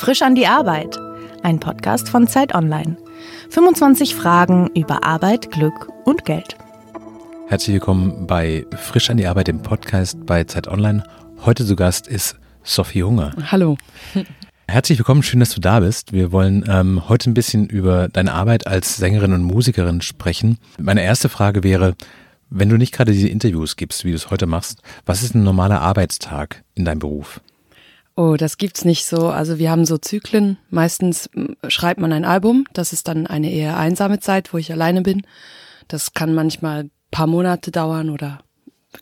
Frisch an die Arbeit. Ein Podcast von Zeit Online. 25 Fragen über Arbeit, Glück und Geld. Herzlich willkommen bei Frisch an die Arbeit, dem Podcast bei Zeit Online. Heute zu Gast ist Sophie Hunger. Hallo. Herzlich willkommen, schön, dass du da bist. Wir wollen ähm, heute ein bisschen über deine Arbeit als Sängerin und Musikerin sprechen. Meine erste Frage wäre, wenn du nicht gerade diese Interviews gibst, wie du es heute machst, was ist ein normaler Arbeitstag in deinem Beruf? Oh, das gibt's nicht so. Also wir haben so Zyklen. Meistens schreibt man ein Album. Das ist dann eine eher einsame Zeit, wo ich alleine bin. Das kann manchmal paar Monate dauern oder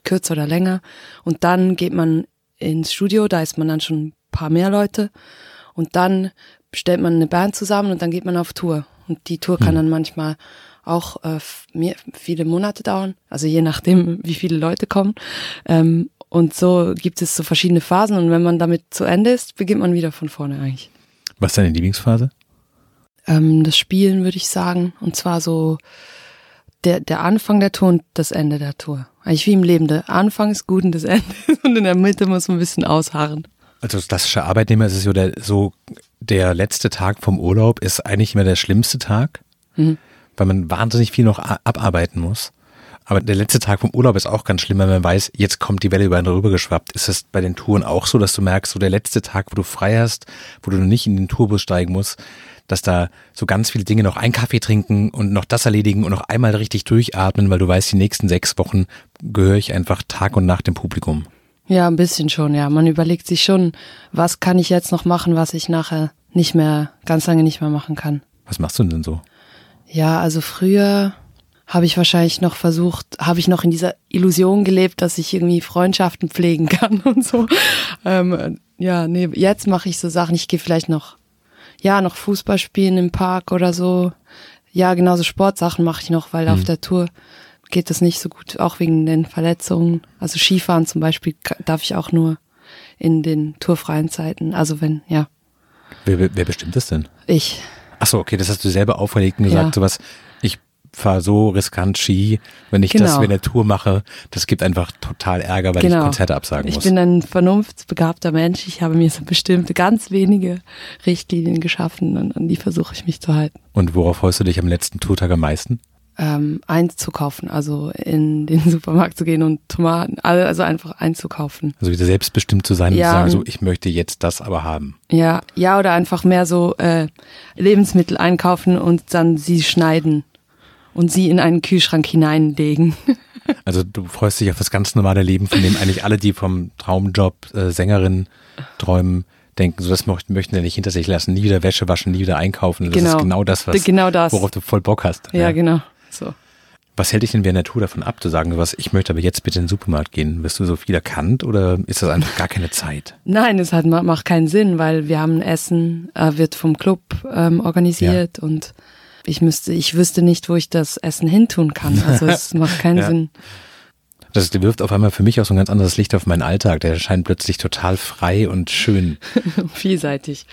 kürzer oder länger. Und dann geht man ins Studio. Da ist man dann schon ein paar mehr Leute. Und dann stellt man eine Band zusammen und dann geht man auf Tour. Und die Tour kann hm. dann manchmal auch äh, viele Monate dauern, also je nachdem, wie viele Leute kommen. Ähm, und so gibt es so verschiedene Phasen und wenn man damit zu Ende ist, beginnt man wieder von vorne eigentlich. Was ist deine Lieblingsphase? Ähm, das Spielen würde ich sagen. Und zwar so der, der Anfang der Tour und das Ende der Tour. Eigentlich wie im Leben. Der Anfang ist gut und das Ende. Und in der Mitte muss man ein bisschen ausharren. Also als klassischer Arbeitnehmer ist es so der, so der letzte Tag vom Urlaub ist eigentlich immer der schlimmste Tag, mhm. weil man wahnsinnig viel noch abarbeiten muss. Aber der letzte Tag vom Urlaub ist auch ganz schlimm, wenn man weiß, jetzt kommt die Welle über einen rübergeschwappt. Ist das bei den Touren auch so, dass du merkst, so der letzte Tag, wo du frei hast, wo du nicht in den Tourbus steigen musst, dass da so ganz viele Dinge noch einen Kaffee trinken und noch das erledigen und noch einmal richtig durchatmen, weil du weißt, die nächsten sechs Wochen gehöre ich einfach Tag und Nacht dem Publikum. Ja, ein bisschen schon, ja. Man überlegt sich schon, was kann ich jetzt noch machen, was ich nachher nicht mehr, ganz lange nicht mehr machen kann. Was machst du denn so? Ja, also früher habe ich wahrscheinlich noch versucht, habe ich noch in dieser Illusion gelebt, dass ich irgendwie Freundschaften pflegen kann und so. Ähm, ja, nee, jetzt mache ich so Sachen. Ich gehe vielleicht noch, ja, noch Fußball spielen im Park oder so. Ja, genauso Sportsachen mache ich noch, weil mhm. auf der Tour geht das nicht so gut, auch wegen den Verletzungen. Also Skifahren zum Beispiel darf ich auch nur in den tourfreien Zeiten. Also wenn, ja. Wer, wer bestimmt das denn? Ich. Ach so, okay, das hast du selber auferlegt und gesagt, ja. sowas, ich fahre so riskant Ski, wenn ich genau. das in der Tour mache, das gibt einfach total Ärger, weil genau. ich Konzerte absagen muss. Ich bin ein vernunftsbegabter Mensch. Ich habe mir so bestimmte, ganz wenige Richtlinien geschaffen und an die versuche ich mich zu halten. Und worauf freust du dich am letzten Tourtag am meisten? Ähm, einzukaufen, also in den Supermarkt zu gehen und Tomaten, also einfach einzukaufen. Also wieder selbstbestimmt zu sein ja, und zu sagen, so ich möchte jetzt das aber haben. Ja, ja, oder einfach mehr so äh, Lebensmittel einkaufen und dann sie schneiden und sie in einen Kühlschrank hineinlegen. Also du freust dich auf das ganz normale Leben, von dem eigentlich alle, die vom Traumjob äh, Sängerin träumen, denken, so das möchten, möchten sie nicht hinter sich lassen, nie wieder Wäsche waschen, nie wieder einkaufen. Das genau. ist genau das, was, genau das. worauf du voll Bock hast. Ja, ja. genau. So. Was hält dich denn während der Tour davon ab, zu sagen, was, ich möchte aber jetzt bitte in den Supermarkt gehen? Wirst du so viel erkannt oder ist das einfach gar keine Zeit? Nein, es hat, macht keinen Sinn, weil wir haben Essen, äh, wird vom Club ähm, organisiert ja. und ich müsste, ich wüsste nicht, wo ich das Essen hintun kann. Also es macht keinen ja. Sinn. Das wirft auf einmal für mich auch so ein ganz anderes Licht auf meinen Alltag. Der erscheint plötzlich total frei und schön. Vielseitig.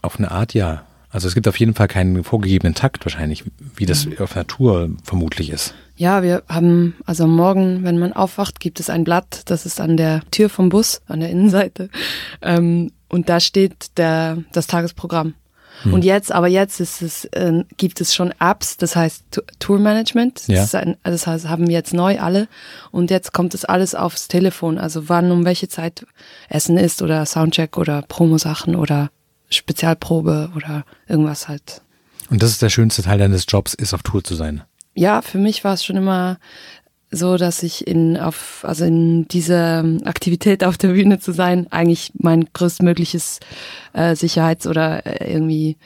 Auf eine Art, ja. Also es gibt auf jeden Fall keinen vorgegebenen Takt wahrscheinlich, wie das mhm. auf Natur vermutlich ist. Ja, wir haben, also morgen, wenn man aufwacht, gibt es ein Blatt, das ist an der Tür vom Bus, an der Innenseite. Ähm, und da steht der, das Tagesprogramm. Hm. Und jetzt, aber jetzt ist es, äh, gibt es schon Apps, das heißt Tour Management. Ja. Das, ein, das heißt, haben wir jetzt neu alle. Und jetzt kommt es alles aufs Telefon. Also wann, um welche Zeit Essen ist oder Soundcheck oder Promo-Sachen oder Spezialprobe oder irgendwas halt. Und das ist der schönste Teil deines Jobs, ist auf Tour zu sein. Ja, für mich war es schon immer so, dass ich in auf also in dieser Aktivität auf der Bühne zu sein eigentlich mein größtmögliches äh, Sicherheits- oder äh, irgendwie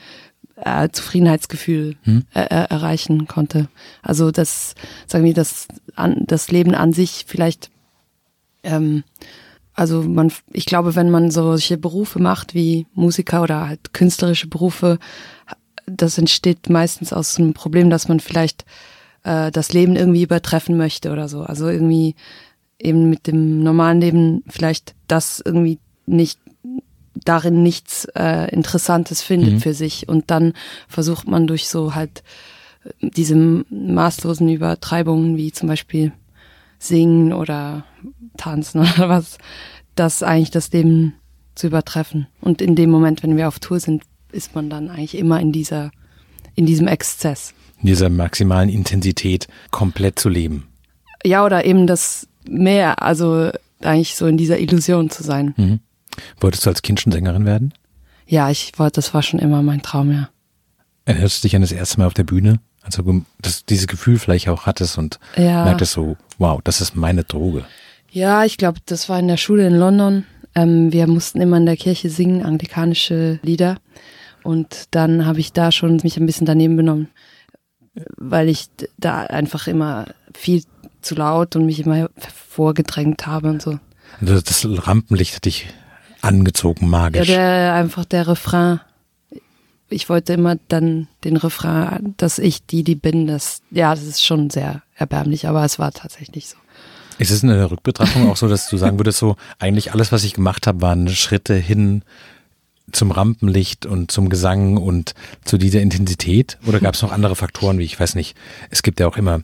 äh, Zufriedenheitsgefühl hm. äh, äh, erreichen konnte. Also das sagen wir das an, das Leben an sich vielleicht ähm, also man ich glaube, wenn man solche Berufe macht wie Musiker oder halt künstlerische Berufe, das entsteht meistens aus einem Problem, dass man vielleicht äh, das Leben irgendwie übertreffen möchte oder so. Also irgendwie eben mit dem normalen Leben vielleicht das irgendwie nicht darin nichts äh, Interessantes findet mhm. für sich und dann versucht man durch so halt äh, diese maßlosen Übertreibungen wie zum Beispiel singen oder tanzen oder was, das eigentlich das Leben zu übertreffen. Und in dem Moment, wenn wir auf Tour sind, ist man dann eigentlich immer in dieser, in diesem Exzess. In dieser maximalen Intensität komplett zu leben. Ja, oder eben das mehr, also eigentlich so in dieser Illusion zu sein. Mhm. Wolltest du als Kind schon Sängerin werden? Ja, ich wollte, das war schon immer mein Traum, ja. Erinnerst du dich an das erste Mal auf der Bühne? Also dass dieses Gefühl vielleicht auch hattest und ja. merktest so, wow, das ist meine Droge. Ja, ich glaube, das war in der Schule in London. Ähm, wir mussten immer in der Kirche singen, anglikanische Lieder. Und dann habe ich da schon mich ein bisschen daneben benommen, weil ich da einfach immer viel zu laut und mich immer vorgedrängt habe und so. Also das Rampenlicht hat dich angezogen, magisch. Ja, der, einfach der Refrain. Ich wollte immer dann den Refrain, dass ich die, die bin, das, ja, das ist schon sehr erbärmlich, aber es war tatsächlich so. Ist es in der Rückbetrachtung auch so, dass du sagen würdest, so eigentlich alles, was ich gemacht habe, waren Schritte hin zum Rampenlicht und zum Gesang und zu dieser Intensität? Oder gab es noch andere Faktoren, wie ich weiß nicht, es gibt ja auch immer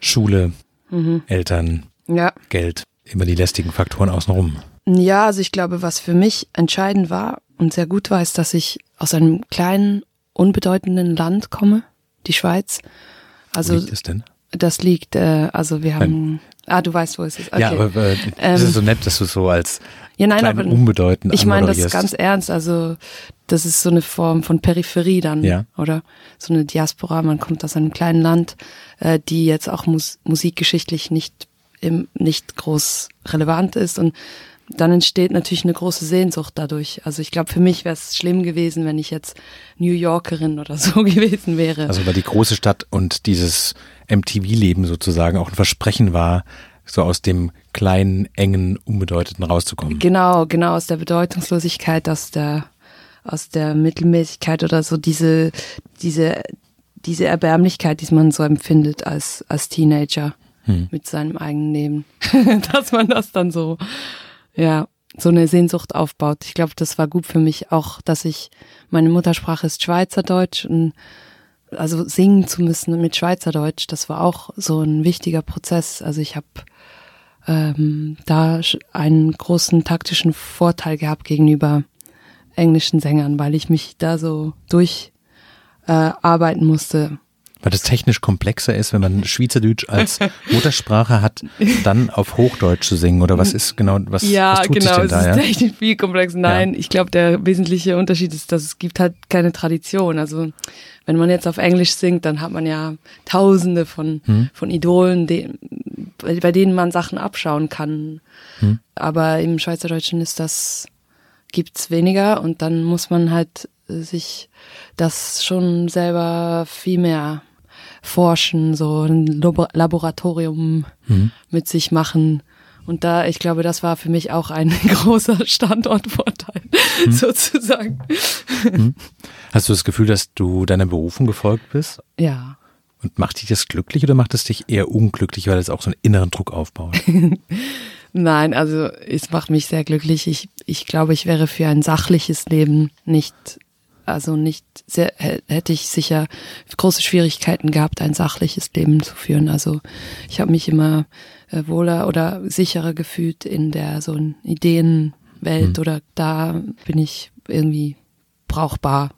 Schule, mhm. Eltern, ja. Geld, immer die lästigen Faktoren außenrum. Ja, also ich glaube, was für mich entscheidend war und sehr gut war, ist, dass ich aus einem kleinen, unbedeutenden Land komme, die Schweiz. Also, Wo liegt es denn? Das liegt, äh, also wir haben, ah, du weißt, wo es ist. Okay. Ja, aber äh, ähm, es ist so nett, dass du so als ja, nein, aber, unbedeutend Ich meine das ganz ernst, also das ist so eine Form von Peripherie dann, ja. oder? So eine Diaspora, man kommt aus einem kleinen Land, äh, die jetzt auch mus musikgeschichtlich nicht, im, nicht groß relevant ist und dann entsteht natürlich eine große Sehnsucht dadurch. Also ich glaube, für mich wäre es schlimm gewesen, wenn ich jetzt New Yorkerin oder so gewesen wäre. Also weil die große Stadt und dieses MTV-Leben sozusagen auch ein Versprechen war, so aus dem kleinen, engen, unbedeuteten rauszukommen. Genau, genau, aus der Bedeutungslosigkeit, aus der, aus der Mittelmäßigkeit oder so diese, diese, diese Erbärmlichkeit, die man so empfindet als, als Teenager hm. mit seinem eigenen Leben. Dass man das dann so ja, so eine Sehnsucht aufbaut. Ich glaube, das war gut für mich auch, dass ich, meine Muttersprache ist Schweizerdeutsch und also singen zu müssen mit Schweizerdeutsch, das war auch so ein wichtiger Prozess. Also ich habe ähm, da einen großen taktischen Vorteil gehabt gegenüber englischen Sängern, weil ich mich da so durcharbeiten äh, musste weil das technisch komplexer ist, wenn man Schweizerdeutsch als Muttersprache hat, dann auf Hochdeutsch zu singen oder was ist genau, was, ja, was tut genau, sich denn da? Ja, genau, es ist technisch viel komplexer. Nein, ja. ich glaube, der wesentliche Unterschied ist, dass es gibt halt keine Tradition. Also wenn man jetzt auf Englisch singt, dann hat man ja Tausende von hm. von Idolen, die, bei denen man Sachen abschauen kann. Hm. Aber im Schweizerdeutschen ist das gibt's weniger und dann muss man halt sich das schon selber viel mehr forschen, so ein Laboratorium mhm. mit sich machen. Und da, ich glaube, das war für mich auch ein großer Standortvorteil, mhm. sozusagen. Mhm. Hast du das Gefühl, dass du deiner Berufung gefolgt bist? Ja. Und macht dich das glücklich oder macht es dich eher unglücklich, weil es auch so einen inneren Druck aufbaut? Nein, also es macht mich sehr glücklich. Ich, ich glaube, ich wäre für ein sachliches Leben nicht also nicht sehr, hätte ich sicher große Schwierigkeiten gehabt, ein sachliches Leben zu führen. Also ich habe mich immer äh, wohler oder sicherer gefühlt in der so Ideenwelt mhm. oder da bin ich irgendwie brauchbar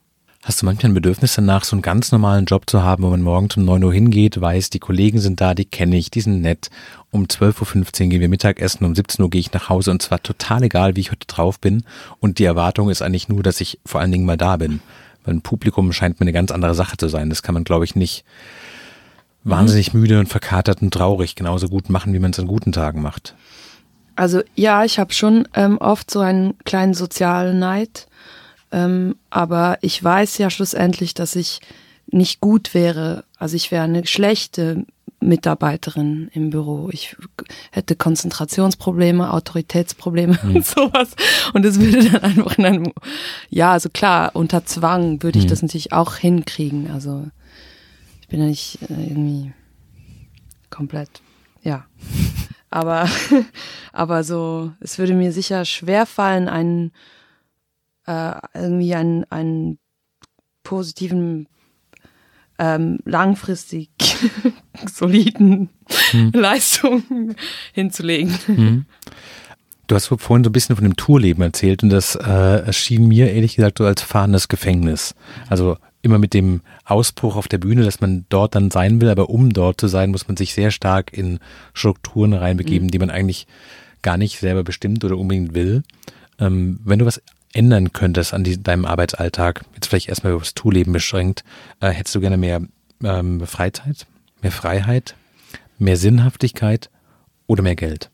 Hast du manchmal ein Bedürfnis danach, so einen ganz normalen Job zu haben, wo man morgens um 9 Uhr hingeht, weiß, die Kollegen sind da, die kenne ich, die sind nett. Um 12.15 Uhr gehen wir Mittagessen, um 17 Uhr gehe ich nach Hause und zwar total egal, wie ich heute drauf bin. Und die Erwartung ist eigentlich nur, dass ich vor allen Dingen mal da bin. Weil ein Publikum scheint mir eine ganz andere Sache zu sein. Das kann man, glaube ich, nicht wahnsinnig müde und verkatert und traurig genauso gut machen, wie man es an guten Tagen macht. Also ja, ich habe schon ähm, oft so einen kleinen sozialen Neid ähm, aber ich weiß ja schlussendlich, dass ich nicht gut wäre. Also ich wäre eine schlechte Mitarbeiterin im Büro. Ich hätte Konzentrationsprobleme, Autoritätsprobleme mhm. und sowas. Und es würde dann einfach in einem, ja, also klar, unter Zwang würde ich mhm. das natürlich auch hinkriegen. Also ich bin ja nicht äh, irgendwie komplett, ja. Aber, aber so, es würde mir sicher schwer fallen, einen äh, irgendwie einen, einen positiven, ähm, langfristig soliden hm. Leistungen hinzulegen. Hm. Du hast vorhin so ein bisschen von dem Tourleben erzählt und das äh, erschien mir ehrlich gesagt so als fahrendes Gefängnis. Also immer mit dem Ausbruch auf der Bühne, dass man dort dann sein will, aber um dort zu sein, muss man sich sehr stark in Strukturen reinbegeben, mhm. die man eigentlich gar nicht selber bestimmt oder unbedingt will. Ähm, wenn du was ändern könntest an die, deinem Arbeitsalltag, jetzt vielleicht erstmal aufs Tourleben beschränkt, äh, hättest du gerne mehr ähm, Freizeit, mehr Freiheit, mehr Sinnhaftigkeit oder mehr Geld?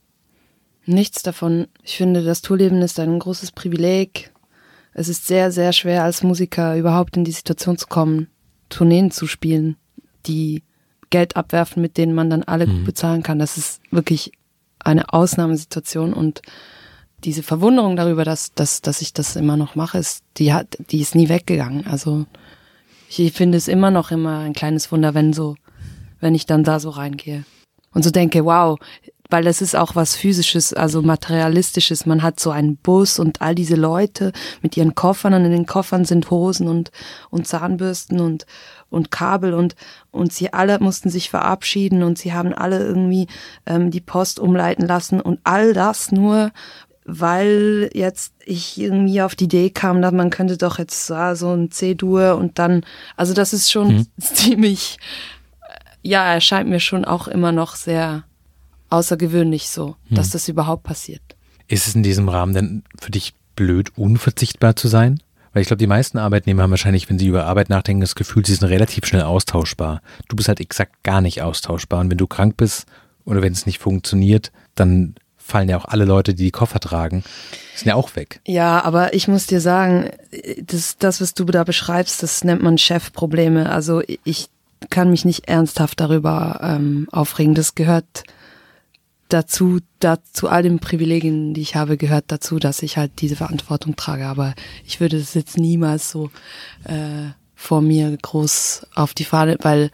Nichts davon. Ich finde, das Tourleben ist ein großes Privileg. Es ist sehr, sehr schwer als Musiker überhaupt in die Situation zu kommen, Tourneen zu spielen, die Geld abwerfen, mit denen man dann alle mhm. bezahlen kann. Das ist wirklich eine Ausnahmesituation und diese Verwunderung darüber, dass, dass, dass ich das immer noch mache, ist, die hat, die ist nie weggegangen. Also ich finde es immer noch immer ein kleines Wunder, wenn so, wenn ich dann da so reingehe und so denke, wow, weil das ist auch was physisches, also materialistisches. Man hat so einen Bus und all diese Leute mit ihren Koffern und in den Koffern sind Hosen und, und Zahnbürsten und, und Kabel und, und sie alle mussten sich verabschieden und sie haben alle irgendwie ähm, die Post umleiten lassen und all das nur, weil jetzt ich irgendwie auf die Idee kam, dass man könnte doch jetzt so ein C-Dur und dann, also das ist schon hm. ziemlich, ja, erscheint mir schon auch immer noch sehr außergewöhnlich so, hm. dass das überhaupt passiert. Ist es in diesem Rahmen denn für dich blöd, unverzichtbar zu sein? Weil ich glaube, die meisten Arbeitnehmer haben wahrscheinlich, wenn sie über Arbeit nachdenken, das Gefühl, sie sind relativ schnell austauschbar. Du bist halt exakt gar nicht austauschbar. Und wenn du krank bist oder wenn es nicht funktioniert, dann fallen ja auch alle Leute, die die Koffer tragen, sind ja auch weg. Ja, aber ich muss dir sagen, das, das was du da beschreibst, das nennt man Chefprobleme. Also ich kann mich nicht ernsthaft darüber ähm, aufregen. Das gehört dazu, dazu all den Privilegien, die ich habe, gehört dazu, dass ich halt diese Verantwortung trage. Aber ich würde das jetzt niemals so äh, vor mir groß auf die Fahne, weil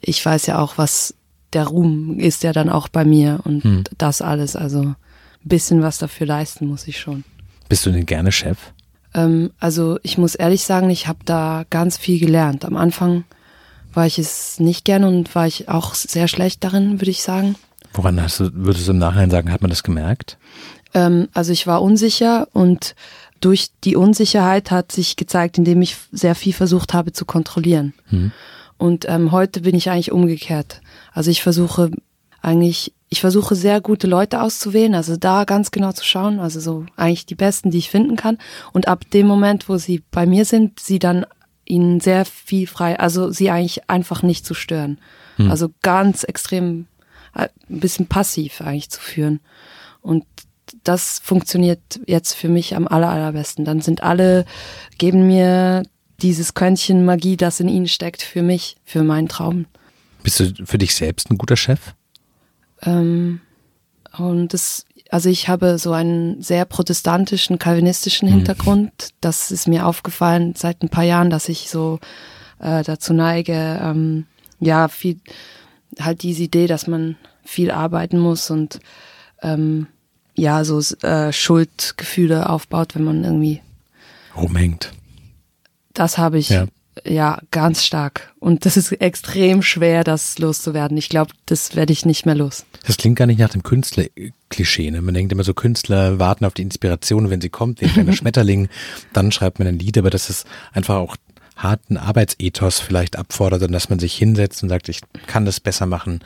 ich weiß ja auch, was der Ruhm ist ja dann auch bei mir und hm. das alles. Also ein bisschen was dafür leisten muss ich schon. Bist du denn gerne Chef? Ähm, also ich muss ehrlich sagen, ich habe da ganz viel gelernt. Am Anfang war ich es nicht gerne und war ich auch sehr schlecht darin, würde ich sagen. Woran hast du, würdest du im Nachhinein sagen, hat man das gemerkt? Ähm, also ich war unsicher und durch die Unsicherheit hat sich gezeigt, indem ich sehr viel versucht habe zu kontrollieren. Hm. Und ähm, heute bin ich eigentlich umgekehrt. Also ich versuche eigentlich, ich versuche sehr gute Leute auszuwählen, also da ganz genau zu schauen, also so eigentlich die besten, die ich finden kann. Und ab dem Moment, wo sie bei mir sind, sie dann ihnen sehr viel frei, also sie eigentlich einfach nicht zu stören. Hm. Also ganz extrem ein bisschen passiv eigentlich zu führen. Und das funktioniert jetzt für mich am aller, allerbesten. Dann sind alle, geben mir dieses Quäntchen Magie, das in ihnen steckt, für mich, für meinen Traum. Bist du für dich selbst ein guter Chef? Ähm, und das, also ich habe so einen sehr protestantischen, kalvinistischen hm. Hintergrund. Das ist mir aufgefallen seit ein paar Jahren, dass ich so äh, dazu neige, ähm, ja, viel halt diese Idee, dass man viel arbeiten muss und ähm, ja, so äh, Schuldgefühle aufbaut, wenn man irgendwie rumhängt. Das habe ich ja. ja. ganz stark. Und das ist extrem schwer, das loszuwerden. Ich glaube, das werde ich nicht mehr los. Das klingt gar nicht nach dem Künstler-Klischee. Ne? Man denkt immer so, Künstler warten auf die Inspiration, wenn sie kommt, wie ein kleiner Schmetterling, dann schreibt man ein Lied, aber das ist einfach auch harten Arbeitsethos vielleicht abfordert und dass man sich hinsetzt und sagt, ich kann das besser machen,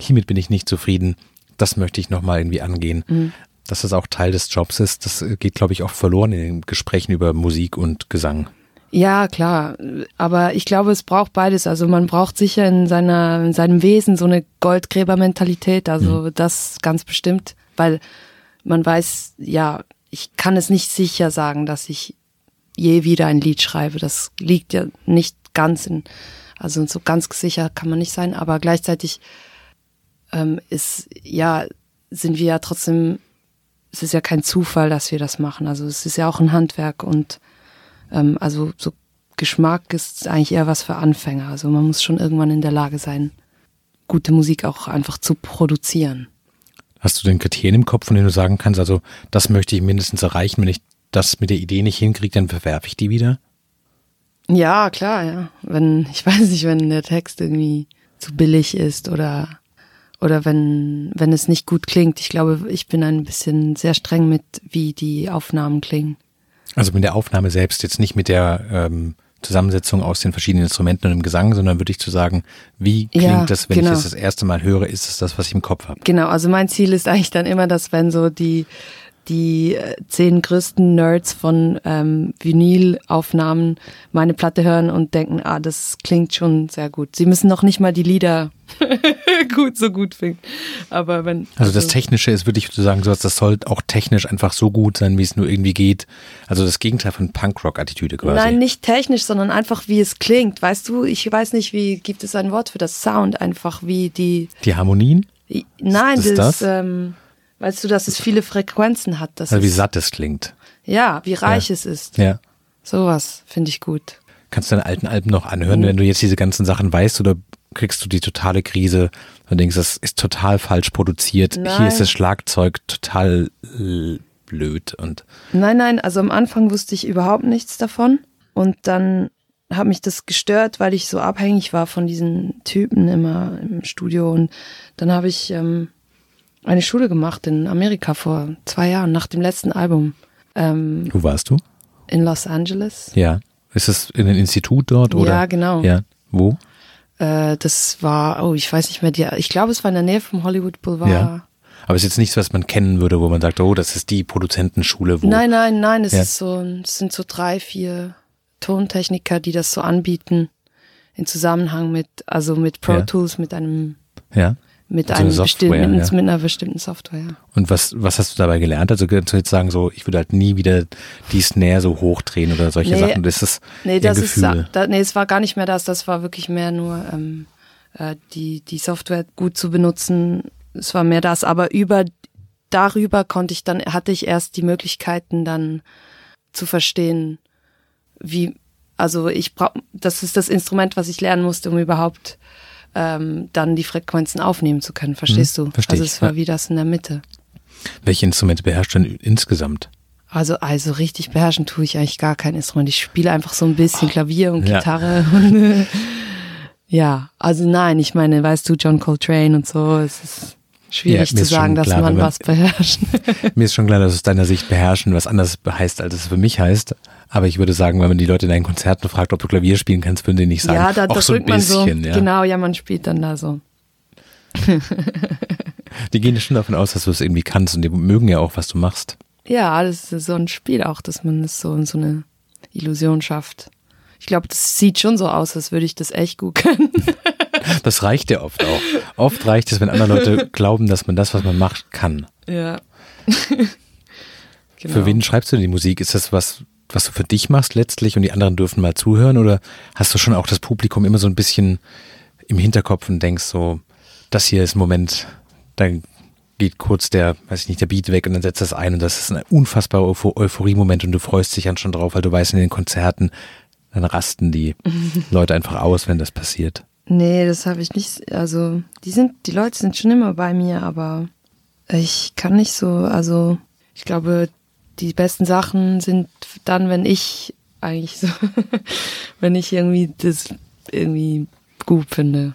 hiermit bin ich nicht zufrieden, das möchte ich nochmal irgendwie angehen. Mhm. Dass das auch Teil des Jobs ist, das geht, glaube ich, auch verloren in den Gesprächen über Musik und Gesang. Ja, klar. Aber ich glaube, es braucht beides. Also man braucht sicher in seiner, in seinem Wesen so eine Goldgräbermentalität. Also mhm. das ganz bestimmt, weil man weiß, ja, ich kann es nicht sicher sagen, dass ich je wieder ein Lied schreibe. Das liegt ja nicht ganz in, also so ganz sicher kann man nicht sein, aber gleichzeitig ähm, ist, ja, sind wir ja trotzdem, es ist ja kein Zufall, dass wir das machen. Also es ist ja auch ein Handwerk und ähm, also so Geschmack ist eigentlich eher was für Anfänger. Also man muss schon irgendwann in der Lage sein, gute Musik auch einfach zu produzieren. Hast du den Kriterien im Kopf, von denen du sagen kannst, also das möchte ich mindestens erreichen, wenn ich das mit der Idee nicht hinkriege, dann verwerfe ich die wieder? Ja, klar, ja. Wenn, ich weiß nicht, wenn der Text irgendwie zu billig ist oder, oder wenn, wenn es nicht gut klingt. Ich glaube, ich bin ein bisschen sehr streng mit, wie die Aufnahmen klingen. Also mit der Aufnahme selbst, jetzt nicht mit der ähm, Zusammensetzung aus den verschiedenen Instrumenten und dem Gesang, sondern wirklich zu sagen, wie klingt Ja, das, wenn genau. ich das das erste Mal höre, ist es das, was ich im Kopf habe? Genau, also mein Ziel ist eigentlich dann immer, dass wenn so die die äh, zehn größten Nerds von ähm, Vinylaufnahmen meine Platte hören und denken, ah, das klingt schon sehr gut. Sie müssen noch nicht mal die Lieder gut so gut finden. Aber wenn Also das Technische ist wirklich zu sagen, sowas, das soll auch technisch einfach so gut sein, wie es nur irgendwie geht. Also das Gegenteil von Punkrock-Attitüde quasi. Nein, nicht technisch, sondern einfach wie es klingt. Weißt du, ich weiß nicht, wie gibt es ein Wort für das Sound, einfach wie die Die Harmonien, Nein, Ist das, das? Ähm, weißt du, dass es viele Frequenzen hat. Das also wie satt es klingt. ja, wie reich Ja. es ist. Ja. Sowas finde ich gut. Kannst du deine alten Alben noch anhören, Mhm. wenn du jetzt diese ganzen Sachen weißt oder kriegst du die totale Krise und denkst, das ist total falsch produziert. Hier Nein. ist das Schlagzeug total blöd und Nein, nein, also am Anfang wusste ich überhaupt nichts davon und dann hat mich das gestört, weil ich so abhängig war von diesen Typen immer im Studio und dann habe ich ähm, eine Schule gemacht in Amerika vor zwei Jahren nach dem letzten Album ähm, wo warst du? in Los Angeles. Ja. Ist es in einem Institut dort oder? Ja, genau. Ja. Wo? Äh, das war, oh, ich weiß nicht mehr, die, ich glaube, es war in der Nähe vom Hollywood Boulevard. Ja. Aber es ist jetzt nichts, was man kennen würde, wo man sagt, oh, das ist die Produzentenschule, wo. Nein, nein, nein, es Ja. ist so, es sind so drei, vier Tontechniker, die das so anbieten in Zusammenhang mit, also mit Pro Ja. Tools, mit einem, Ja. Mit Also eine einem Software, bestimmten, ja. mit einer bestimmten Software. Ja. Und was, was hast du dabei gelernt? Also kannst du jetzt sagen, so, ich würde halt nie wieder die Snare so hochdrehen oder solche Nee. Sachen. Das ist Nee, das ist, Gefühl. da, nee, es war gar nicht mehr das, das war wirklich mehr nur ähm, äh, die, die Software gut zu benutzen. Es war mehr das, aber über, darüber konnte ich dann, hatte ich erst die Möglichkeiten dann zu verstehen, wie, also ich brauch, das ist das Instrument, was ich lernen musste, um überhaupt ähm, dann die Frequenzen aufnehmen zu können, verstehst Mhm, du? versteh also ich, es war ja. wie das in der Mitte. Welche Instrumente beherrscht du denn insgesamt? Also, also richtig beherrschen tue ich eigentlich gar kein Instrument. Ich spiele einfach so ein bisschen Klavier und Ja. Gitarre. Und, äh, ja, also nein, ich meine, weißt du, John Coltrane und so, es ist schwierig Ja, zu sagen, dass klar, man man- was beherrscht. Mir ist schon klar, dass aus deiner Sicht beherrschen was anderes heißt, als es für mich heißt. Aber ich würde sagen, wenn man die Leute in deinen Konzerten fragt, ob du Klavier spielen kannst, würden die nicht sagen, ja, da, auch so ein drückt man so. bisschen. ja. Genau, ja, man spielt dann da so. Die gehen schon davon aus, dass du es irgendwie kannst und die mögen ja auch, was du machst. Ja, das ist so ein Spiel auch, dass man das so, so eine Illusion schafft. Ich glaube, das sieht schon so aus, als würde ich das echt gut können. Das reicht ja oft auch. Oft reicht es, wenn andere Leute glauben, dass man das, was man macht, kann. Ja. genau. Für wen schreibst du denn die Musik? Ist das was, was du für dich machst letztlich und die anderen dürfen mal zuhören? Oder hast du schon auch das Publikum immer so ein bisschen im Hinterkopf und denkst so, das hier ist ein Moment, da geht kurz der, weiß ich nicht, der Beat weg und dann setzt das ein und das ist ein unfassbarer Eupho- Euphorie-Moment und du freust dich dann schon drauf, weil du weißt, in den Konzerten, dann rasten die Leute einfach aus, wenn das passiert. Nee, das habe ich nicht. Also, die sind, die Leute sind schon immer bei mir, aber ich kann nicht so, also ich glaube, die besten Sachen sind dann, wenn ich eigentlich so, wenn ich irgendwie das irgendwie gut finde.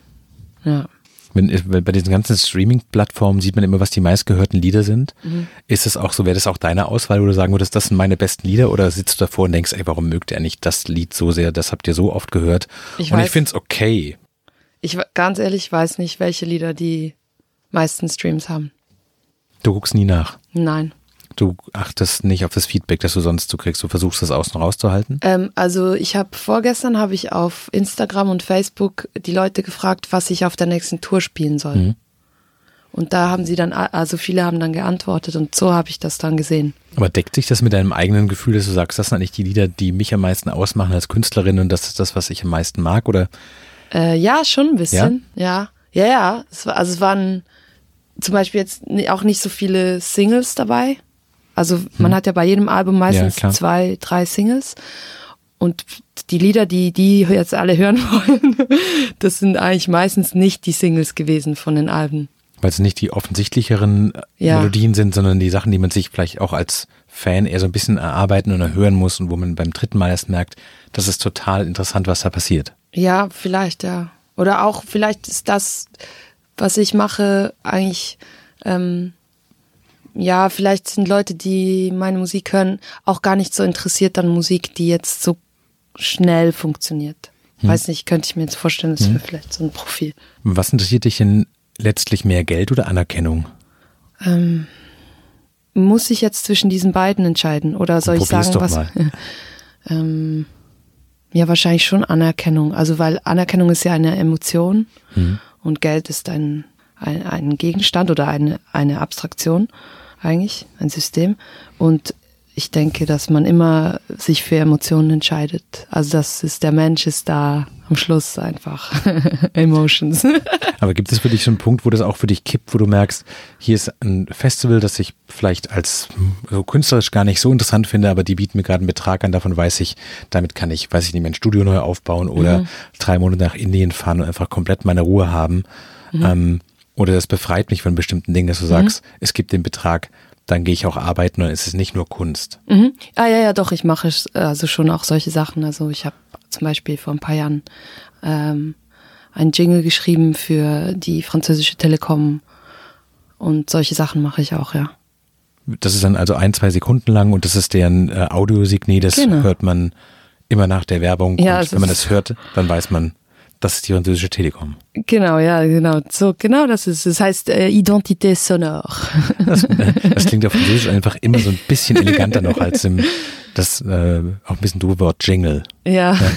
Ja. Wenn, wenn bei diesen ganzen Streaming-Plattformen sieht man immer, was die meistgehörten Lieder sind. Ist es auch so, wäre das auch deine Auswahl, wo du sagen würdest, das sind meine besten Lieder? Oder sitzt du davor und denkst, ey, warum mögt ihr nicht das Lied so sehr? Das habt ihr so oft gehört. Ich und ich finde es okay. Ich ganz ehrlich weiß nicht, welche Lieder die meisten Streams haben. Du guckst nie nach. Nein. Du achtest nicht auf das Feedback, das du sonst so kriegst. Du versuchst das außen rauszuhalten. Ähm, also ich habe vorgestern habe ich auf Instagram und Facebook die Leute gefragt, was ich auf der nächsten Tour spielen soll. Mhm. Und da haben sie dann, also viele haben dann geantwortet und so habe ich das dann gesehen. Aber deckt sich das mit deinem eigenen Gefühl, dass du sagst, das sind eigentlich die Lieder, die mich am meisten ausmachen als Künstlerin und das ist das, was ich am meisten mag? Oder Äh, ja, schon ein bisschen. Ja, ja, ja. Es war, also es waren zum Beispiel jetzt auch nicht so viele Singles dabei. Also man hat ja bei jedem Album meistens Hm. klar. zwei, drei Singles. Und die Lieder, die die jetzt alle hören wollen, das sind eigentlich meistens nicht die Singles gewesen von den Alben. weil es nicht die offensichtlicheren äh, Ja. Melodien sind, sondern die Sachen, die man sich vielleicht auch als Fan eher so ein bisschen erarbeiten und hören muss und wo man beim dritten Mal erst merkt, das ist total interessant, was da passiert. Ja, vielleicht, ja. Oder auch, vielleicht ist das was ich mache, eigentlich, ähm, ja, vielleicht sind Leute, die meine Musik hören, auch gar nicht so interessiert an Musik, die jetzt so schnell funktioniert. Hm. Weiß nicht, könnte ich mir jetzt vorstellen, das hm. wäre vielleicht so ein Profil. Was interessiert dich denn letztlich mehr Geld oder Anerkennung? Ähm, muss ich jetzt zwischen diesen beiden entscheiden oder soll ich sagen, was? ähm, ja, wahrscheinlich schon Anerkennung. Also weil Anerkennung ist ja eine Emotion hm. und Geld ist ein, ein, ein Gegenstand oder eine, eine Abstraktion eigentlich, ein System. Und ich denke, dass man immer sich für Emotionen entscheidet. Also das ist, der Mensch ist da am Schluss einfach Emotions. Aber gibt es für dich so einen Punkt, wo das auch für dich kippt, wo du merkst, hier ist ein Festival, das ich vielleicht als so künstlerisch gar nicht so interessant finde, aber die bieten mir gerade einen Betrag an, davon weiß ich, damit kann ich, weiß ich nicht, mein Studio neu aufbauen oder mhm. drei Monate nach Indien fahren und einfach komplett meine Ruhe haben. Mhm. Ähm, oder das befreit mich von bestimmten Dingen, dass du sagst, mhm. es gibt den Betrag, dann gehe ich auch arbeiten und es ist nicht nur Kunst. Mhm. Ah ja, ja, doch, ich mache also schon auch solche Sachen. Also ich habe zum Beispiel vor ein paar Jahren ähm, einen Jingle geschrieben für die französische Telekom und solche Sachen mache ich auch, ja. Das ist dann also ein, zwei Sekunden lang und das ist deren äh, Audiosignet, das genau. hört man immer nach der Werbung. Ja, und wenn man das hört, dann weiß man, das ist die französische Telekom. Genau, ja, genau. So, genau das ist. Das heißt äh, Identité sonore. Das, das, klingt auf Französisch einfach immer so ein bisschen eleganter noch als im das äh, auch ein bisschen doofe Wort Jingle. Ja. ja.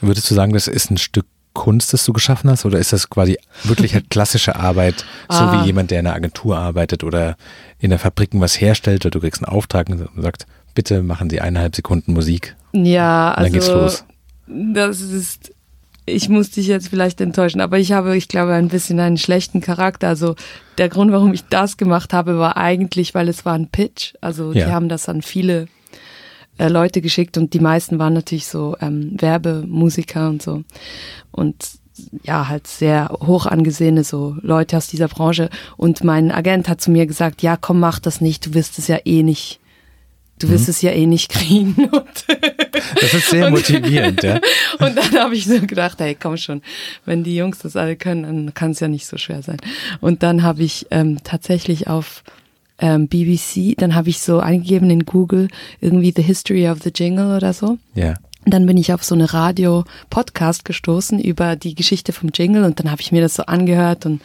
Würdest du sagen, das ist ein Stück Kunst, das du geschaffen hast, oder ist das quasi wirklich halt klassische Arbeit, so ah. wie jemand, der in einer Agentur arbeitet oder in der Fabrik was herstellt, oder du kriegst einen Auftrag und sagst, bitte machen Sie eineinhalb Sekunden Musik. Ja, und dann also geht's los. das ist ich muss dich jetzt vielleicht enttäuschen, aber ich habe, ich glaube, ein bisschen einen schlechten Charakter. Also der Grund, warum ich das gemacht habe, war eigentlich, weil es war ein Pitch. Also ja. die haben das an viele äh, Leute geschickt und die meisten waren natürlich so ähm, Werbemusiker und so. Und ja, halt sehr hoch angesehene so Leute aus dieser Branche. Und mein Agent hat zu mir gesagt, ja, komm, mach das nicht, du wirst es ja eh nicht du wirst mhm. es ja eh nicht kriegen. Und das ist sehr motivierend, ja. Und dann habe ich so gedacht, hey, komm schon, wenn die Jungs das alle können, dann kann es ja nicht so schwer sein. Und dann habe ich ähm, tatsächlich auf ähm, BBC, dann habe ich so eingegeben in Google irgendwie The History of the Jingle oder so. Ja. Und dann bin ich auf so eine Radio-Podcast gestoßen über die Geschichte vom Jingle und dann habe ich mir das so angehört und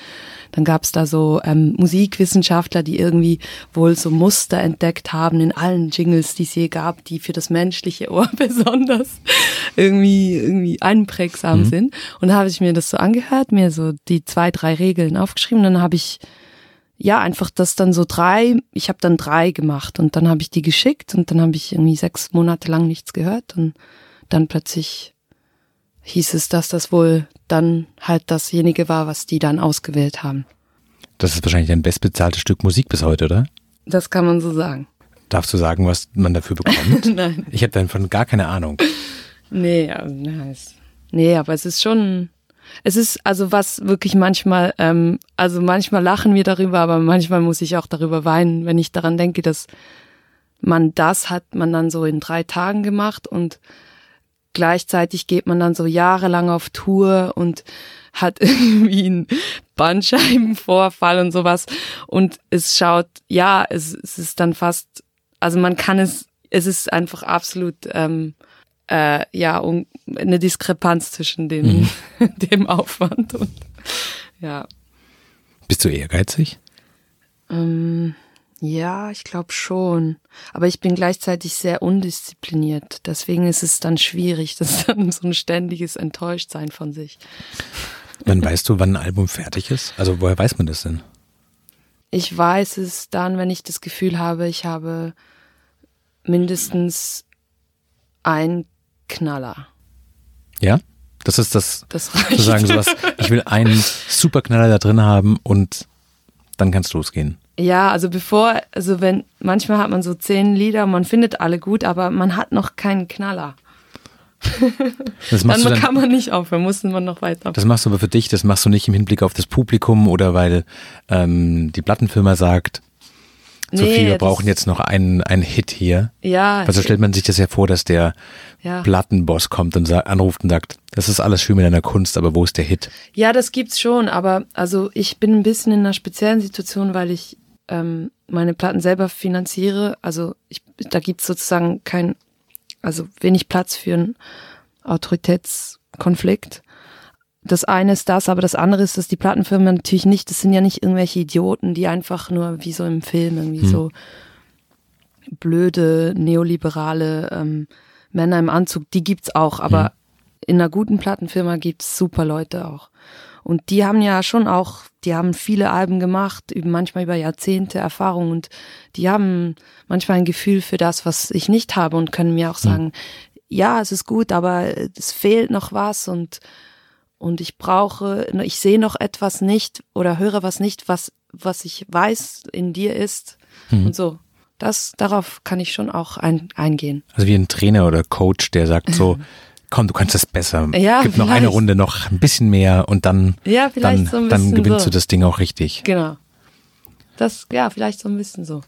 dann gab es da so ähm, Musikwissenschaftler, die irgendwie wohl so Muster entdeckt haben in allen Jingles, die es je gab, die für das menschliche Ohr besonders irgendwie, irgendwie einprägsam mhm. sind. Und da habe ich mir das so angehört, mir so die zwei, drei Regeln aufgeschrieben. Dann habe ich ja einfach das dann so drei, ich habe dann drei gemacht und dann habe ich die geschickt und dann habe ich irgendwie sechs Monate lang nichts gehört und dann plötzlich hieß es, dass das wohl dann halt dasjenige war, was die dann ausgewählt haben. Das ist wahrscheinlich dein bestbezahltes Stück Musik bis heute, oder? Das kann man so sagen. Darfst du sagen, was man dafür bekommt? Nein. Ich habe davon gar keine Ahnung. Nee, nice. nee, aber es ist schon, es ist also was wirklich manchmal, ähm, also manchmal lachen wir darüber, aber manchmal muss ich auch darüber weinen, wenn ich daran denke, dass man das hat man dann so in drei Tagen gemacht und gleichzeitig geht man dann so jahrelang auf Tour und hat irgendwie einen Bandscheibenvorfall und sowas. Und es schaut, ja, es, es ist dann fast, also man kann es, es ist einfach absolut, ähm, äh, ja, um, eine Diskrepanz zwischen dem, mhm. dem Aufwand und, ja. Bist du ehrgeizig? Ähm, ja, ich glaube schon. Aber ich bin gleichzeitig sehr undiszipliniert. Deswegen ist es dann schwierig. Das ist dann so ein ständiges Enttäuschtsein von sich. Wann weißt du, wann ein Album fertig ist? Also woher weiß man das denn? Ich weiß es dann, wenn ich das Gefühl habe, ich habe mindestens ein Knaller. Ja? Das ist das, das reicht. sozusagen sowas. Ich will einen Superknaller da drin haben und dann kann es losgehen. Ja, also bevor, also wenn, manchmal hat man so zehn Lieder, man findet alle gut, aber man hat noch keinen Knaller. dann, dann, kann man nicht aufhören, muss man noch weiter. Das machst du aber für dich, das machst du nicht im Hinblick auf das Publikum oder weil ähm, die Plattenfirma sagt, Sophie, Nee, wir das- brauchen jetzt noch einen, einen Hit hier. Ja. Also stellt man sich das ja vor, dass der Ja. Plattenboss kommt und anruft und sagt, das ist alles schön mit deiner Kunst, aber wo ist der Hit? Ja, das gibt's schon, aber also ich bin ein bisschen in einer speziellen Situation, weil ich ähm, meine Platten selber finanziere. Also ich, da gibt's sozusagen kein, also wenig Platz für einen Autoritätskonflikt. Das eine ist das, aber das andere ist, dass die Plattenfirmen natürlich nicht, das sind ja nicht irgendwelche Idioten, die einfach nur wie so im Film irgendwie so blöde, neoliberale ähm, Männer im Anzug, die gibt's auch, aber in einer guten Plattenfirma gibt's super Leute auch. Und die haben ja schon auch, die haben viele Alben gemacht, manchmal über Jahrzehnte Erfahrung und die haben manchmal ein Gefühl für das, was ich nicht habe und können mir auch sagen, ja, es ist gut, aber es fehlt noch was und und ich brauche, ich sehe noch etwas nicht oder höre was nicht, was was ich weiß in dir ist und so. Das darauf kann ich schon auch ein, eingehen. Also wie ein Trainer oder Coach, der sagt so, komm, du kannst das besser. Ja, Gib noch eine vielleicht. Runde, noch ein bisschen mehr und dann, Ja, vielleicht dann, so dann gewinnst so. du das Ding auch richtig. Genau. Das ja vielleicht so ein bisschen so.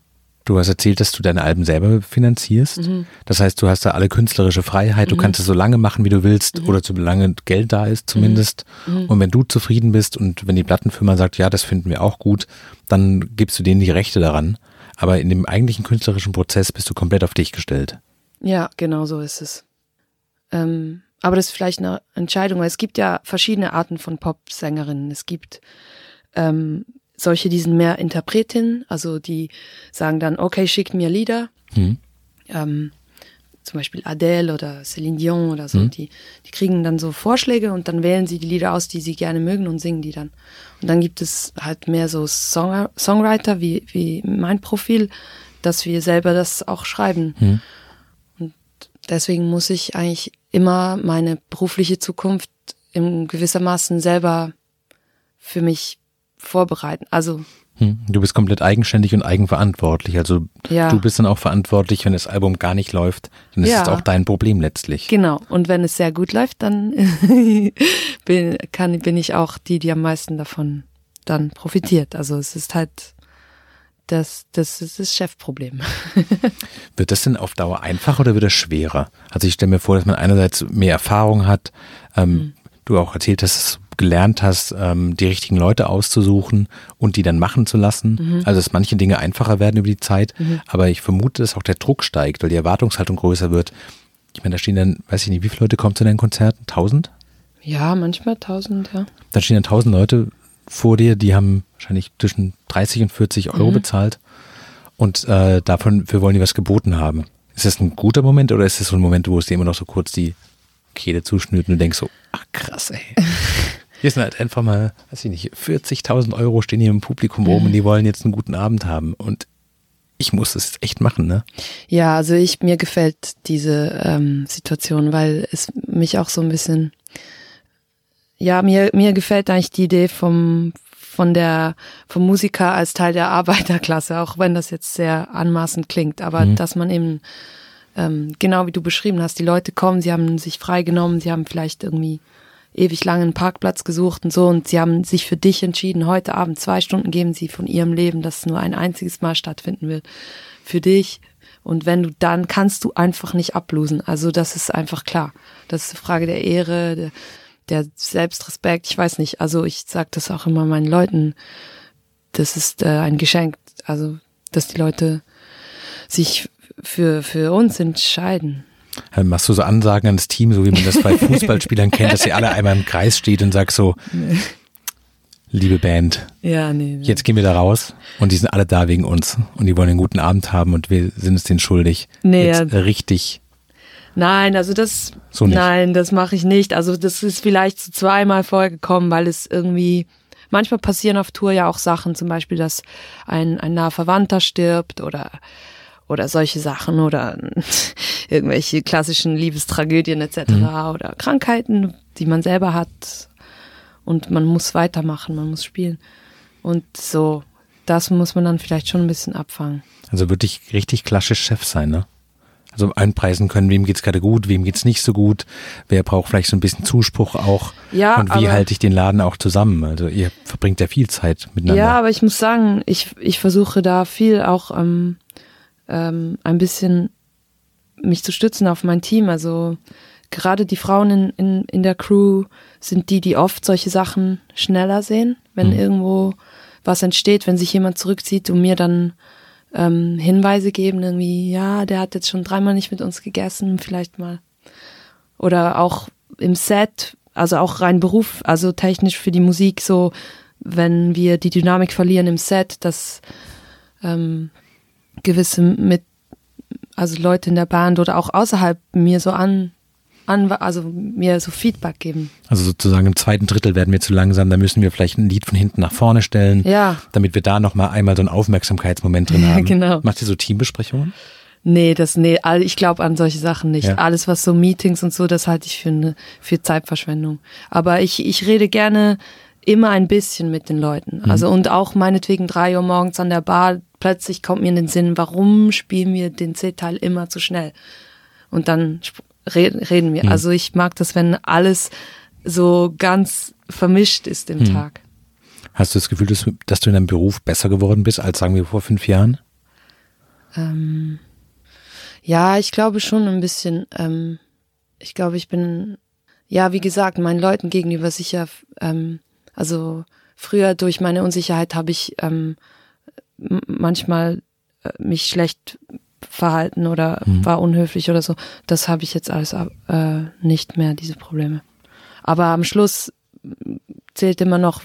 Du hast erzählt, dass du deine Alben selber finanzierst. Mhm. Das heißt, du hast da alle künstlerische Freiheit. Du kannst es so lange machen, wie du willst Mhm. oder solange Geld da ist zumindest. Und wenn du zufrieden bist und wenn die Plattenfirma sagt, ja, das finden wir auch gut, dann gibst du denen die Rechte daran. Aber in dem eigentlichen künstlerischen Prozess bist du komplett auf dich gestellt. Ja, genau so ist es. Ähm, aber das ist vielleicht eine Entscheidung, weil es gibt ja verschiedene Arten von Popsängerinnen. Es gibt ähm, solche, die sind mehr Interpretinnen, also die sagen dann, okay, schickt mir Lieder. Hm. Ähm, zum Beispiel Adele oder Celine Dion oder so, die, die kriegen dann so Vorschläge und dann wählen sie die Lieder aus, die sie gerne mögen und singen die dann. Und dann gibt es halt mehr so Song Songwriter wie, wie mein Profil, dass wir selber das auch schreiben. Und deswegen muss ich eigentlich immer meine berufliche Zukunft in gewissermaßen selber für mich vorbereiten. Also Hm. Du bist komplett eigenständig und eigenverantwortlich. Also Ja. du bist dann auch verantwortlich, wenn das Album gar nicht läuft. Dann ist Ja. es auch dein Problem letztlich. Genau. Und wenn es sehr gut läuft, dann bin, kann, bin ich auch die, die am meisten davon dann profitiert. Also es ist halt das, das ist das Chefproblem. Wird das denn auf Dauer einfacher oder wird das schwerer? Also ich stelle mir vor, dass man einerseits mehr Erfahrung hat, ähm, du auch erzählt hast, dass du gelernt hast, ähm, die richtigen Leute auszusuchen und die dann machen zu lassen. Also dass manche Dinge einfacher werden über die Zeit, aber ich vermute, dass auch der Druck steigt, weil die Erwartungshaltung größer wird. Ich meine, da stehen dann, weiß ich nicht, wie viele Leute kommen zu deinen Konzerten? Tausend? Ja, manchmal tausend, ja. Da stehen dann tausend Leute vor dir, die haben wahrscheinlich zwischen 30 und 40 Euro bezahlt und äh, davon wir wollen die was geboten haben. Ist das ein guter Moment oder ist das so ein Moment, wo es dir immer noch so kurz die Kehle zuschnürt und du denkst so, ach krass, ey. Hier sind halt einfach mal, weiß ich nicht, 40.000 Euro stehen hier im Publikum rum und die wollen jetzt einen guten Abend haben und ich muss das jetzt echt machen, ne? Ja, also ich mir gefällt diese ähm, Situation, weil es mich auch so ein bisschen ja mir mir gefällt eigentlich die Idee vom von der vom Musiker als Teil der Arbeiterklasse, auch wenn das jetzt sehr anmaßend klingt, aber dass man eben ähm, genau wie du beschrieben hast, die Leute kommen, sie haben sich freigenommen, sie haben vielleicht irgendwie ewig lange einen Parkplatz gesucht und so und sie haben sich für dich entschieden, heute Abend zwei Stunden geben sie von ihrem Leben, das nur ein einziges Mal stattfinden wird, für dich. Und wenn du dann kannst du einfach nicht ablosen. Also das ist einfach klar. Das ist eine Frage der Ehre, der, der Selbstrespekt. Ich weiß nicht. Also ich sage das auch immer meinen Leuten. Das ist äh, ein Geschenk. Also dass die Leute sich für für uns entscheiden. Dann machst du so Ansagen ans Team, so wie man das bei Fußballspielern kennt, dass sie alle einmal im Kreis steht und sagst so, liebe Band, Ja, nee. Jetzt gehen wir da raus und die sind alle da wegen uns und die wollen einen guten Abend haben und wir sind es denen schuldig. Nee, Jetzt ja. richtig. Nein, also das, So nein, das mache ich nicht. Also das ist vielleicht so zweimal vorgekommen, weil es irgendwie, manchmal passieren auf Tour ja auch Sachen, zum Beispiel, dass ein, ein naher Verwandter stirbt oder, oder solche Sachen oder irgendwelche klassischen Liebestragödien etc. oder Krankheiten, die man selber hat und man muss weitermachen, man muss spielen. Und so, das muss man dann vielleicht schon ein bisschen abfangen. Also wirklich richtig klassisch Chef sein, ne? Also einpreisen können, wem geht's gerade gut, wem geht's nicht so gut, wer braucht vielleicht so ein bisschen Zuspruch auch Ja, und wie halte ich den Laden auch zusammen. Also ihr verbringt ja viel Zeit miteinander. Ja, aber ich muss sagen, ich, ich versuche da viel auch ähm, ähm, ein bisschen mich zu stützen auf mein Team. Also gerade die Frauen in, in, in der Crew sind die, die oft solche Sachen schneller sehen, wenn Mhm. irgendwo was entsteht, wenn sich jemand zurückzieht und mir dann ähm, Hinweise geben, irgendwie, ja, der hat jetzt schon dreimal nicht mit uns gegessen, vielleicht mal. Oder auch im Set, also auch rein Beruf, also technisch für die Musik so, wenn wir die Dynamik verlieren im Set, dass ähm, gewisse mit, also Leute in der Band oder auch außerhalb mir so an, an also mir so Feedback geben. Also sozusagen im zweiten Drittel werden wir zu langsam, da müssen wir vielleicht ein Lied von hinten nach vorne stellen, Ja. damit wir da nochmal einmal so einen Aufmerksamkeitsmoment drin haben. genau. Macht ihr so Teambesprechungen? Nee, das, nee, all- ich glaube an solche Sachen nicht. Ja. Alles, was so Meetings und so, das halte ich für eine, für Zeitverschwendung. Aber ich, ich rede gerne immer ein bisschen mit den Leuten. Also, und auch meinetwegen drei Uhr morgens an der Bar, plötzlich kommt mir in den Sinn, warum spielen wir den C-Teil immer zu schnell? Und dann reden wir. Also, ich mag das, wenn alles so ganz vermischt ist im Tag. Hast du das Gefühl, dass, dass du in deinem Beruf besser geworden bist als sagen wir vor fünf Jahren? Ähm, ja, ich glaube schon ein bisschen. Ähm, ich glaube, ich bin, ja, wie gesagt, meinen Leuten gegenüber sicher, ähm, also früher durch meine Unsicherheit habe ich ähm, manchmal äh, mich schlecht verhalten oder war unhöflich oder so. Das habe ich jetzt alles äh, nicht mehr, diese Probleme. Aber am Schluss zählt immer noch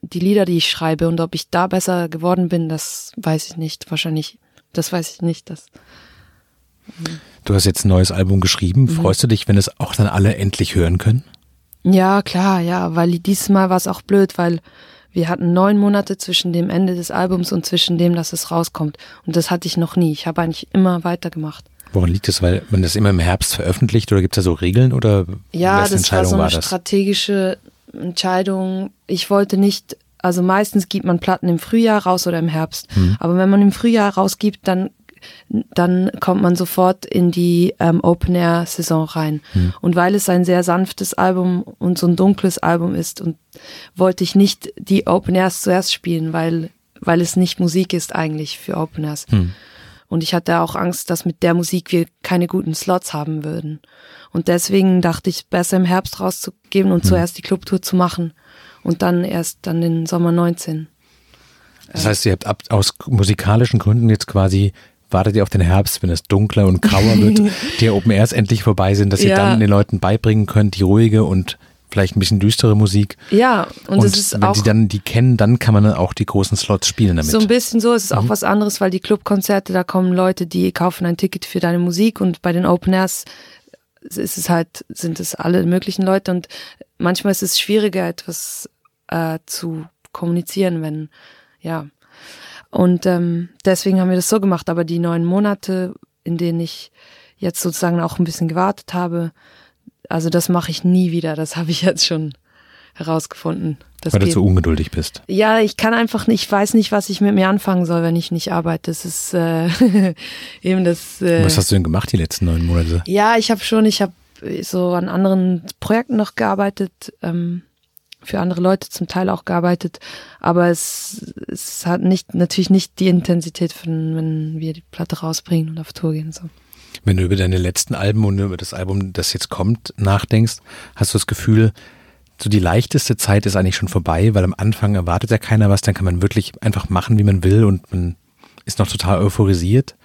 die Lieder, die ich schreibe und ob ich da besser geworden bin, das weiß ich nicht. Wahrscheinlich, das weiß ich nicht. Das Du hast jetzt ein neues Album geschrieben. Freust du dich, wenn es auch dann alle endlich hören können? Ja, klar, ja, weil dieses Mal war es auch blöd, weil wir hatten neun Monate zwischen dem Ende des Albums und zwischen dem, dass es rauskommt. Und das hatte ich noch nie. Ich habe eigentlich immer weitergemacht. Woran liegt es? Weil man das immer im Herbst veröffentlicht oder gibt es da so Regeln oder Ja, das war Entscheidung so eine war das? strategische Entscheidung. Ich wollte nicht, also meistens gibt man Platten im Frühjahr raus oder im Herbst. Mhm. Aber wenn man im Frühjahr rausgibt, dann dann kommt man sofort in die ähm, Open-Air-Saison rein. Mhm. Und weil es ein sehr sanftes Album und so ein dunkles Album ist, und wollte ich nicht die Open-Airs zuerst spielen, weil, weil es nicht Musik ist eigentlich für Open-Airs. Hm. Und ich hatte auch Angst, dass mit der Musik wir keine guten Slots haben würden. Und deswegen dachte ich, besser im Herbst rauszugeben und zuerst die Clubtour zu machen und dann erst dann den Sommer 19. Das heißt, ihr habt ab, aus musikalischen Gründen jetzt quasi wartet ihr auf den Herbst, wenn es dunkler und grauer wird, die Open Airs endlich vorbei sind, dass ihr Ja. dann den Leuten beibringen könnt, die ruhige und vielleicht ein bisschen düstere Musik. Ja, und, Und, es ist wenn auch sie dann die kennen, dann kann man dann auch die großen Slots spielen damit. so ein bisschen so. Es ist auch was anderes, weil die Clubkonzerte, da kommen Leute, die kaufen ein Ticket für deine Musik und bei den Open Airs ist es halt, sind es alle möglichen Leute und manchmal ist es schwieriger, etwas äh, zu kommunizieren, wenn, ja. Und ähm, deswegen haben wir das so gemacht. Aber die neun Monate, in denen ich jetzt sozusagen auch ein bisschen gewartet habe, also das mache ich nie wieder. Das habe ich jetzt schon herausgefunden. Das weil du geht zu ungeduldig bist. ja, ich kann einfach nicht, ich weiß nicht, was ich mit mir anfangen soll, wenn ich nicht arbeite. Das ist äh, eben das. Äh, Was hast du denn gemacht die letzten neun Monate? ja, ich habe schon, ich habe so an anderen Projekten noch gearbeitet, ähm, für andere Leute zum Teil auch gearbeitet, aber es, es hat nicht natürlich nicht die Intensität von, wenn wir die Platte rausbringen und auf Tour gehen. So. Wenn du über deine letzten Alben und über das Album, das jetzt kommt, nachdenkst, hast du das Gefühl, so die leichteste Zeit ist eigentlich schon vorbei, weil am Anfang erwartet ja keiner was, dann kann man wirklich einfach machen, wie man will und man ist noch total euphorisiert.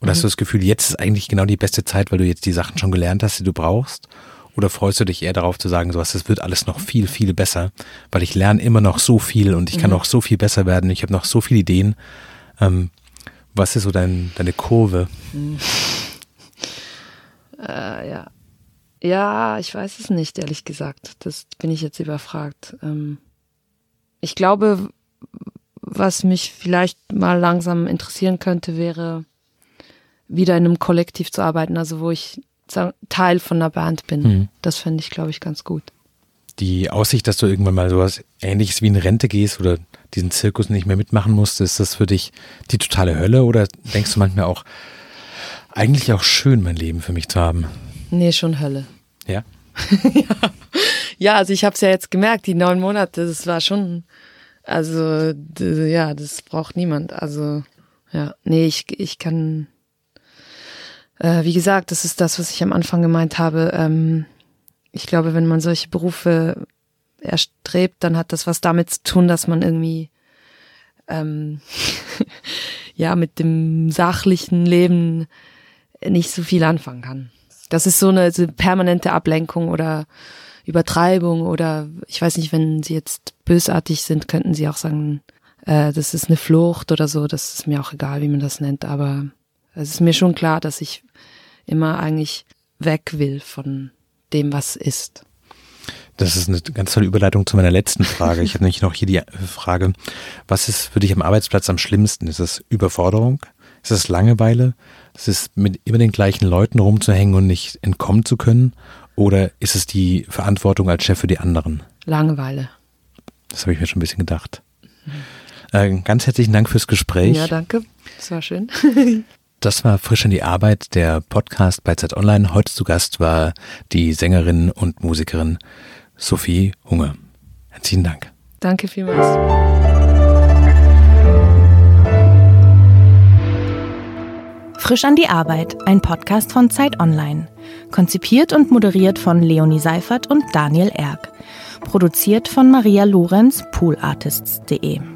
Oder hast du das Gefühl, jetzt ist eigentlich genau die beste Zeit, weil du jetzt die Sachen schon gelernt hast, die du brauchst? Oder freust du dich eher darauf zu sagen, sowas, das wird alles noch viel, viel besser, weil ich lerne immer noch so viel und ich kann noch so viel besser werden, ich habe noch so viele Ideen. Ähm, was ist so dein, deine Kurve? Äh, ja. Ja, ich weiß es nicht, ehrlich gesagt. Das bin ich jetzt überfragt. Ähm, ich glaube, was mich vielleicht mal langsam interessieren könnte, wäre wieder in einem Kollektiv zu arbeiten, also wo ich Teil von einer Band bin. Mhm. Das fände ich, glaube ich, ganz gut. die Aussicht, dass du irgendwann mal sowas ähnliches wie in Rente gehst oder diesen Zirkus nicht mehr mitmachen musst, ist das für dich die totale Hölle oder denkst du manchmal auch, Eigentlich auch schön, mein Leben für mich zu haben. Nee, schon Hölle. Ja? ja. ja, also ich habe es ja jetzt gemerkt, die neun Monate, das war schon, also ja, das braucht niemand. Also ja, nee, ich, ich kann, äh, wie gesagt, das ist das, was ich am Anfang gemeint habe. Ähm, ich glaube, wenn man solche Berufe erstrebt, dann hat das was damit zu tun, dass man irgendwie ähm, ja mit dem sachlichen Leben nicht so viel anfangen kann. Das ist so eine, so permanente Ablenkung oder Übertreibung oder ich weiß nicht, wenn sie jetzt bösartig sind, könnten sie auch sagen, äh, das ist eine Flucht oder so. Das ist mir auch egal, wie man das nennt. Aber es ist mir schon klar, dass ich immer eigentlich weg will von dem, was ist. Das ist eine ganz tolle Überleitung zu meiner letzten Frage. Ich habe nämlich noch hier die Frage, was ist für dich am Arbeitsplatz am schlimmsten? Ist es Überforderung? Ist es Langeweile? Ist es mit immer den gleichen Leuten rumzuhängen und nicht entkommen zu können? Oder ist es die Verantwortung als Chef für die anderen? Langeweile. Das habe ich mir schon ein bisschen gedacht. Äh, ganz herzlichen Dank fürs Gespräch. Ja, danke. Das war schön. Das war Frisch an die Arbeit, der Podcast bei Zeit Online. Heute zu Gast war die Sängerin und Musikerin Sophie Hunger. Herzlichen Dank. Danke vielmals. Frisch an die Arbeit, ein Podcast von Zeit Online. Konzipiert und moderiert von Leonie Seifert und Daniel Erck. Produziert von Maria Lorenz, poolartists.de.